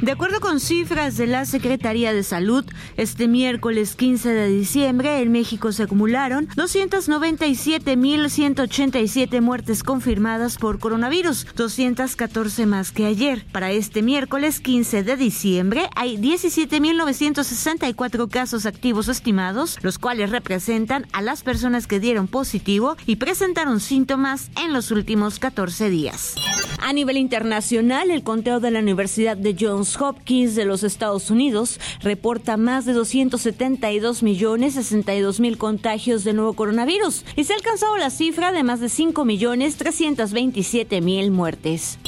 De acuerdo con cifras de la Secretaría de Salud, este miércoles 15 de diciembre en México se acumularon 297.187 muertes confirmadas por coronavirus, 214 más que ayer. Para este miércoles 15 de diciembre hay 17.964 casos activos estimados, los cuales representan a las personas que dieron positivo y presentaron síntomas en los últimos 14 días. A nivel internacional, el conteo de la Universidad de Johns Hopkins de los Estados Unidos reporta más de 272 millones 62 mil contagios de nuevo coronavirus y se ha alcanzado la cifra de más de 5 millones 327 mil muertes.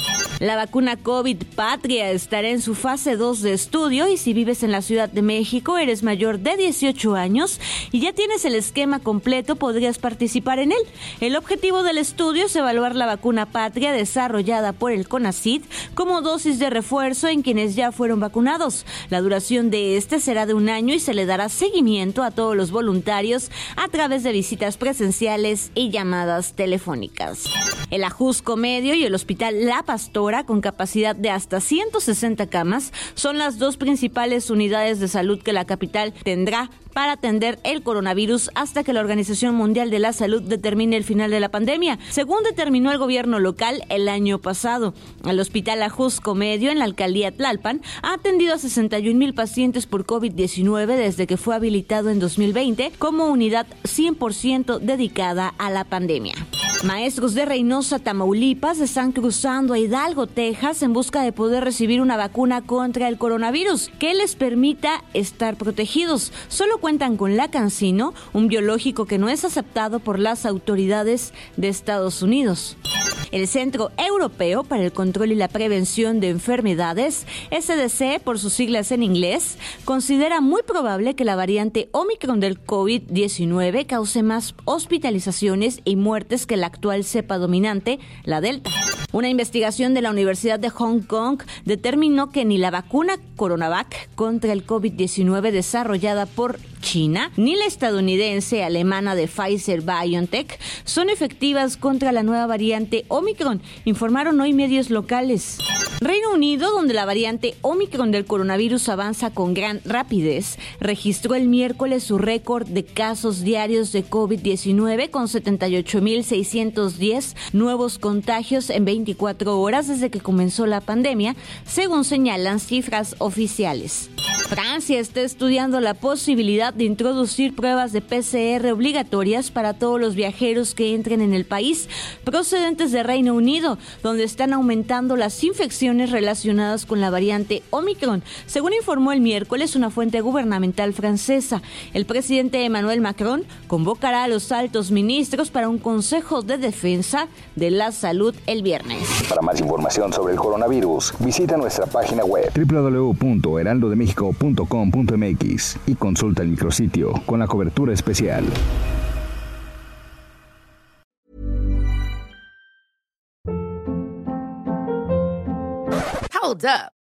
La vacuna COVID Patria estará en su fase 2 de estudio y si vives en la Ciudad de México, eres mayor de 18 años y ya tienes el esquema completo, podrías participar en él. El objetivo del estudio es evaluar la vacuna Patria desarrollada por el CONACID como dosis de refuerzo en quienes ya fueron vacunados. La duración de este será de un año y se le dará seguimiento a todos los voluntarios a través de visitas presenciales y llamadas telefónicas. El Ajusco Medio y el Hospital La Pastora con capacidad de hasta 160 camas, son las dos principales unidades de salud que la capital tendrá para atender el coronavirus hasta que la Organización Mundial de la Salud determine el final de la pandemia, según determinó el gobierno local el año pasado. El Hospital Ajusco Medio en la alcaldía Tlalpan ha atendido a 61 mil pacientes por COVID-19 desde que fue habilitado en 2020 como unidad 100% dedicada a la pandemia. Maestros de Reynosa, Tamaulipas, están cruzando a Hidalgo, Texas, en busca de poder recibir una vacuna contra el coronavirus que les permita estar protegidos. Solo cuentan con la Cancino, un biológico que no es aceptado por las autoridades de Estados Unidos. El Centro Europeo para el Control y la Prevención de Enfermedades, SDC por sus siglas en inglés, considera muy probable que la variante Omicron del COVID-19 cause más hospitalizaciones y muertes que la actual cepa dominante, la Delta. Una investigación de la Universidad de Hong Kong determinó que ni la vacuna Coronavac contra el COVID-19 desarrollada por China ni la estadounidense alemana de Pfizer BioNTech son efectivas contra la nueva variante Omicron, informaron hoy medios locales. Reino Unido, donde la variante Omicron del coronavirus avanza con gran rapidez, registró el miércoles su récord de casos diarios de COVID-19 con 78.610 nuevos contagios en 24 horas desde que comenzó la pandemia, según señalan cifras oficiales. Francia está estudiando la posibilidad de introducir pruebas de PCR obligatorias para todos los viajeros que entren en el país procedentes de Reino Unido, donde están aumentando las infecciones relacionadas con la variante Omicron, según informó el miércoles una fuente gubernamental francesa. El presidente Emmanuel Macron convocará a los altos ministros para un consejo de defensa de la salud el viernes. Para más información sobre el coronavirus, visita nuestra página web y consulta el micrositio con la cobertura especial. Hold up.